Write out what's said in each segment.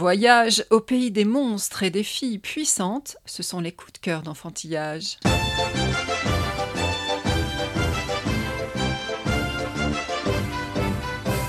Voyage au pays des monstres et des filles puissantes, ce sont les coups de cœur d'enfantillage.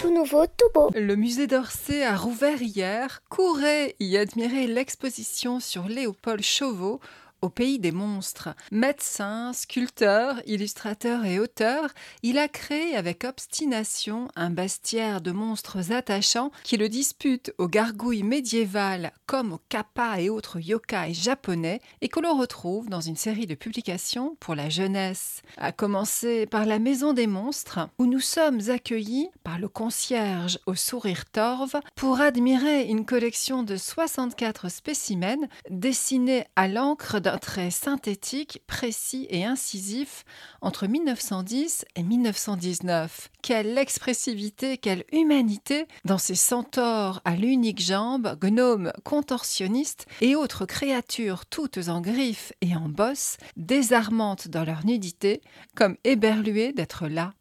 Tout nouveau, tout beau. Le musée d'Orsay a rouvert hier. Courez y admirer l'exposition sur Léopold Chauveau au pays des monstres. Médecin, sculpteur, illustrateur et auteur, il a créé avec obstination un bestiaire de monstres attachants qui le disputent aux gargouilles médiévales comme aux kappas et autres yokai japonais et que l'on retrouve dans une série de publications pour la jeunesse. À commencer par la Maison des monstres où nous sommes accueillis par le concierge au sourire torve pour admirer une collection de 64 spécimens dessinés à l'encre d'un trait synthétique, précis et incisif entre 1910 et 1919. Quelle expressivité, quelle humanité dans ces centaures à l'unique jambe, gnomes contorsionnistes et autres créatures toutes en griffes et en bosses, désarmantes dans leur nudité, comme éberluées d'être là.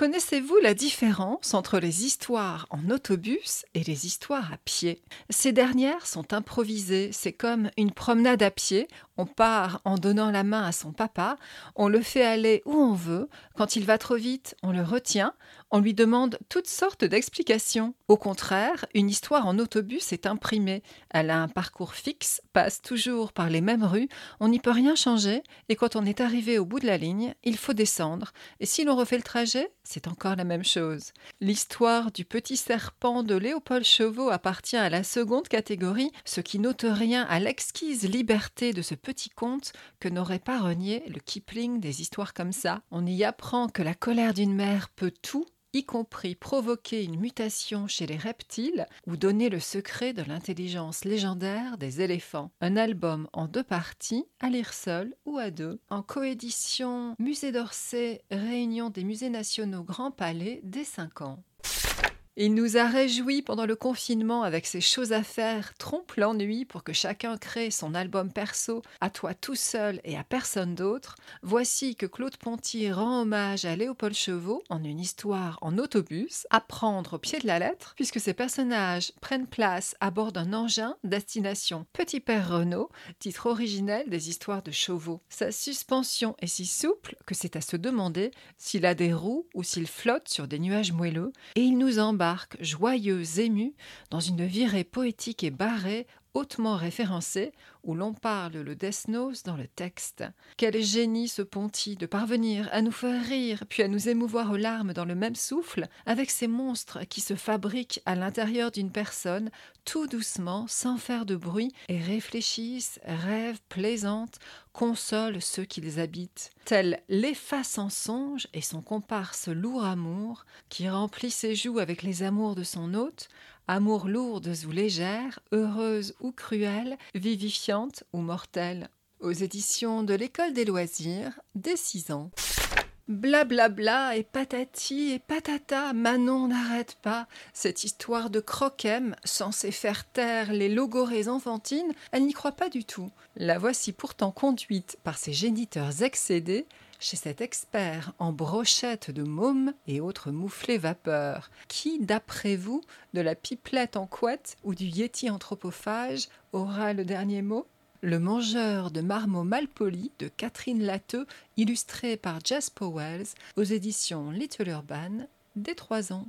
Connaissez-vous la différence entre les histoires en autobus et les histoires à pied? Ces dernières sont improvisées, c'est comme une promenade à pied, on part en donnant la main à son papa, on le fait aller où on veut, quand il va trop vite, on le retient, on lui demande toutes sortes d'explications. Au contraire, une histoire en autobus est imprimée. Elle a un parcours fixe, passe toujours par les mêmes rues, on n'y peut rien changer, et quand on est arrivé au bout de la ligne, il faut descendre. Et si l'on refait le trajet, c'est encore la même chose. L'histoire du petit serpent de Léopold Chauveau appartient à la seconde catégorie, ce qui n'ôte rien à l'exquise liberté de ce petit conte que n'aurait pas renié le Kipling des histoires comme ça. On y apprend que la colère d'une mère peut tout y compris provoquer une mutation chez les reptiles ou donner le secret de l'intelligence légendaire des éléphants. Un album en deux parties, à lire seul ou à deux, en coédition Musée d'Orsay, Réunion des musées nationaux Grand Palais dès 5 ans. Il nous a réjouis pendant le confinement avec ses choses à faire, trompe l'ennui pour que chacun crée son album perso à toi tout seul et à personne d'autre. Voici que Claude Ponty rend hommage à Léopold Chevaux en une histoire en autobus, à prendre au pied de la lettre, puisque ces personnages prennent place à bord d'un engin destination Petit Père Renault, titre originel des histoires de Chauveau. Sa suspension est si souple que c'est à se demander s'il a des roues ou s'il flotte sur des nuages moelleux, et il nous joyeux, ému, dans une virée poétique et barrée, hautement référencée, où l'on parle le desnos dans le texte. Quel génie ce Ponty de parvenir à nous faire rire, puis à nous émouvoir aux larmes dans le même souffle, avec ces monstres qui se fabriquent à l'intérieur d'une personne, tout doucement, sans faire de bruit, et réfléchissent, rêvent, plaisantent, consolent ceux qui les habitent. Tel l'efface en songe et son comparse lourd amour, qui remplit ses joues avec les amours de son hôte, amour lourdes ou légères, heureuses ou cruelles, vivifiantes ou mortelles. Aux éditions de l'École des loisirs, dès 6 ans. Blablabla bla bla et patati et patata, Manon n'arrête pas. Cette histoire de croquem, censée faire taire les logorées enfantines, elle n'y croit pas du tout. La voici pourtant conduite par ses géniteurs excédés chez cet expert en brochettes de mômes et autres mouflés vapeurs. Qui, d'après vous, de la pipelette en couette ou du yéti anthropophage, aura le dernier mot? Le mangeur de marmots malpolis de Catherine Lateux, illustré par Jess Powells, aux éditions Little Urban, dès trois ans.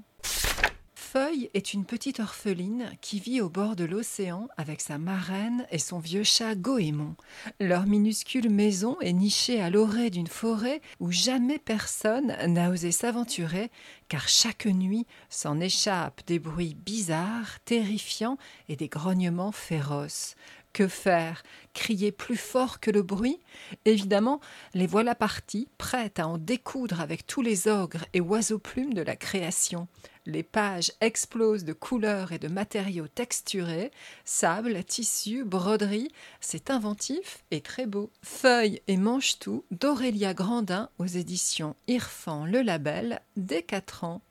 Feuille est une petite orpheline qui vit au bord de l'océan avec sa marraine et son vieux chat Goémon. Leur minuscule maison est nichée à l'orée d'une forêt où jamais personne n'a osé s'aventurer, car chaque nuit s'en échappent des bruits bizarres, terrifiants et des grognements féroces. Que faire? Crier plus fort que le bruit? Évidemment, les voilà partis, prêtes à en découdre avec tous les ogres et oiseaux plumes de la création. Les pages explosent de couleurs et de matériaux texturés, sable, tissu, broderie. C'est inventif et très beau. Feuille et mange-tout d'Aurélia Grandin aux éditions Irfan Le Label dès 4 ans.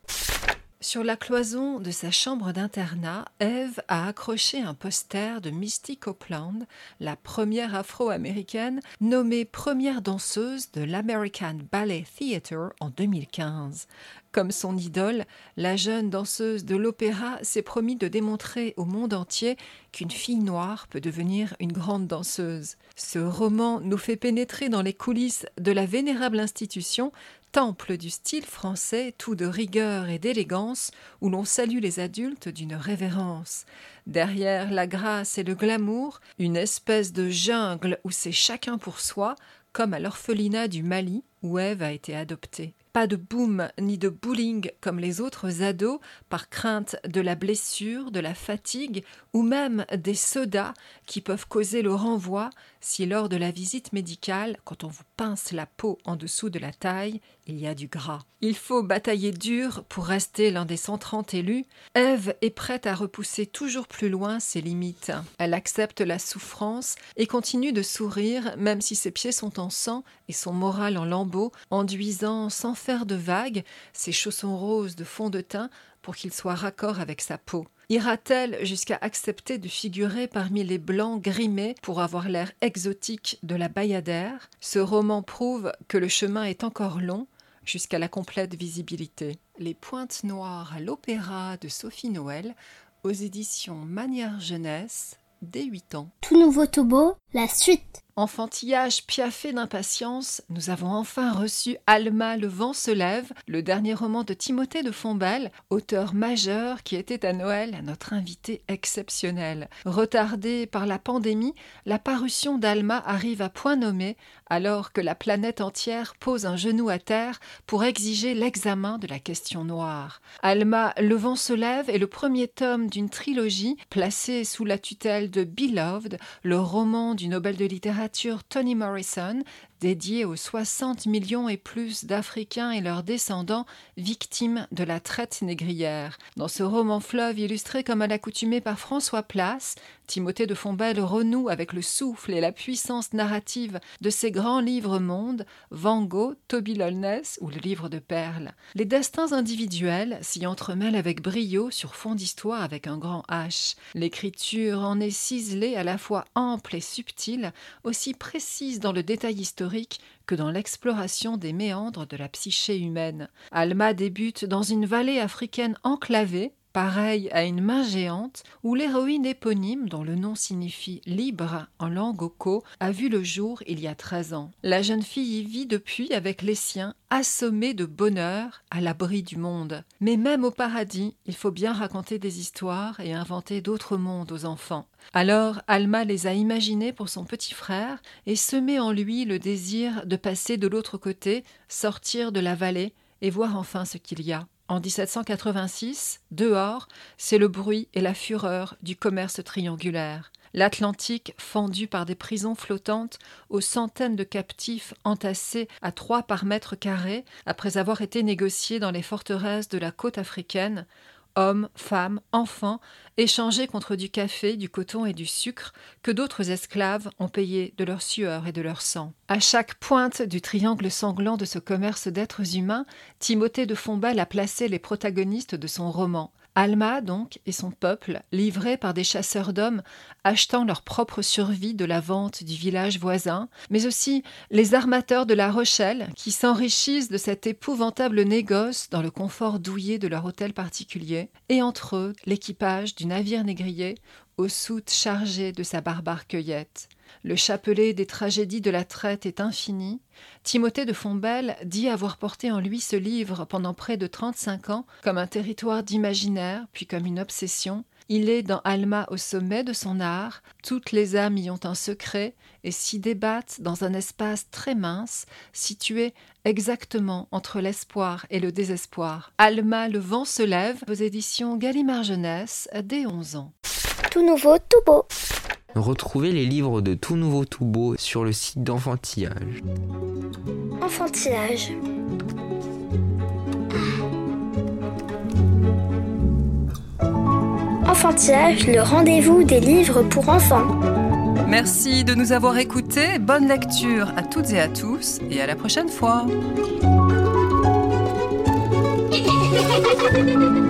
Sur la cloison de sa chambre d'internat, Eve a accroché un poster de Misty Copeland, la première afro-américaine nommée première danseuse de l'American Ballet Theatre en 2015. Comme son idole, la jeune danseuse de l'opéra s'est promis de démontrer au monde entier qu'une fille noire peut devenir une grande danseuse. Ce roman nous fait pénétrer dans les coulisses de la vénérable institution, temple du style français, tout de rigueur et d'élégance, où l'on salue les adultes d'une révérence. Derrière la grâce et le glamour, une espèce de jungle où c'est chacun pour soi, comme à l'orphelinat du Mali, où Ève a été adoptée. Pas de boom ni de bowling comme les autres ados, par crainte de la blessure, de la fatigue ou même des sodas qui peuvent causer le renvoi si lors de la visite médicale, quand on vous pince la peau en dessous de la taille, il y a du gras. Il faut batailler dur pour rester l'un des 130 élus. Ève est prête à repousser toujours plus loin ses limites. Elle accepte la souffrance et continue de sourire même si ses pieds sont en sang et son moral en lambeaux, enduisant sans faire de vagues ses chaussons roses de fond de teint pour qu'ils soient raccord avec sa peau. Ira-t-elle jusqu'à accepter de figurer parmi les blancs grimés pour avoir l'air exotique de la bayadère? Ce roman prouve que le chemin est encore long jusqu'à la complète visibilité. Les Pointes Noires à l'Opéra de Sophie Noël aux éditions Manière Jeunesse dès 8 ans. Tout nouveau Tobo, la suite. Enfantillage piaffé d'impatience, nous avons enfin reçu Alma Le vent se lève, le dernier roman de Timothée de Fombelle, auteur majeur qui était à Noël notre invité exceptionnel. Retardé par la pandémie, la parution d'Alma arrive à point nommé alors que la planète entière pose un genou à terre pour exiger l'examen de la question noire. Alma Le vent se lève est le premier tome d'une trilogie placée sous la tutelle de Beloved, le roman du Nobel de littérature Tony Morrison, dédié aux 60 millions et plus d'Africains et leurs descendants victimes de la traite négrière. Dans ce roman fleuve illustré comme à l'accoutumée par François Place, Timothée de Fombelle renoue avec le souffle et la puissance narrative de ses grands livres mondes, Van Gogh, Toby Lolness ou le livre de perles. Les destins individuels s'y entremêlent avec brio sur fond d'histoire avec un grand H. L'écriture en est ciselée à la fois ample et subtile, aussi précise dans le détail historique que dans l'exploration des méandres de la psyché humaine. Alma débute dans une vallée africaine enclavée, pareille à une main géante, où l'héroïne éponyme, dont le nom signifie libre en langue oko, a vu le jour il y a treize ans. La jeune fille y vit depuis avec les siens, assommée de bonheur, à l'abri du monde. Mais même au paradis, il faut bien raconter des histoires et inventer d'autres mondes aux enfants. Alors Alma les a imaginés pour son petit frère et semé en lui le désir de passer de l'autre côté, sortir de la vallée et voir enfin ce qu'il y a. En 1786, dehors, c'est le bruit et la fureur du commerce triangulaire. L'Atlantique fendu par des prisons flottantes aux centaines de captifs entassés à trois par mètre carré après avoir été négociés dans les forteresses de la côte africaine, hommes, femmes, enfants, échangés contre du café, du coton et du sucre que d'autres esclaves ont payé de leur sueur et de leur sang. À chaque pointe du triangle sanglant de ce commerce d'êtres humains, Timothée de Fombelle a placé les protagonistes de son roman. Alma, donc, et son peuple, livrés par des chasseurs d'hommes, achetant leur propre survie de la vente du village voisin, mais aussi les armateurs de La Rochelle, qui s'enrichissent de cet épouvantable négoce dans le confort douillet de leur hôtel particulier, et entre eux l'équipage du navire négrier, aux soutes chargées de sa barbare cueillette. Le chapelet des tragédies de la traite est infini. Timothée de Fombelle dit avoir porté en lui ce livre pendant près de trente-cinq ans comme un territoire d'imaginaire, puis comme une obsession. Il est dans Alma au sommet de son art, toutes les âmes y ont un secret et s'y débattent dans un espace très mince, situé exactement entre l'espoir et le désespoir. Alma, le vent se lève, aux éditions Gallimard Jeunesse, dès 11 ans. Tout nouveau, tout beau. Retrouvez les livres de Tout Nouveau Tout Beau sur le site d'Enfantillage. Enfantillage. Enfantillage, le rendez-vous des livres pour enfants. Merci de nous avoir écoutés. Bonne lecture à toutes et à tous et à la prochaine fois.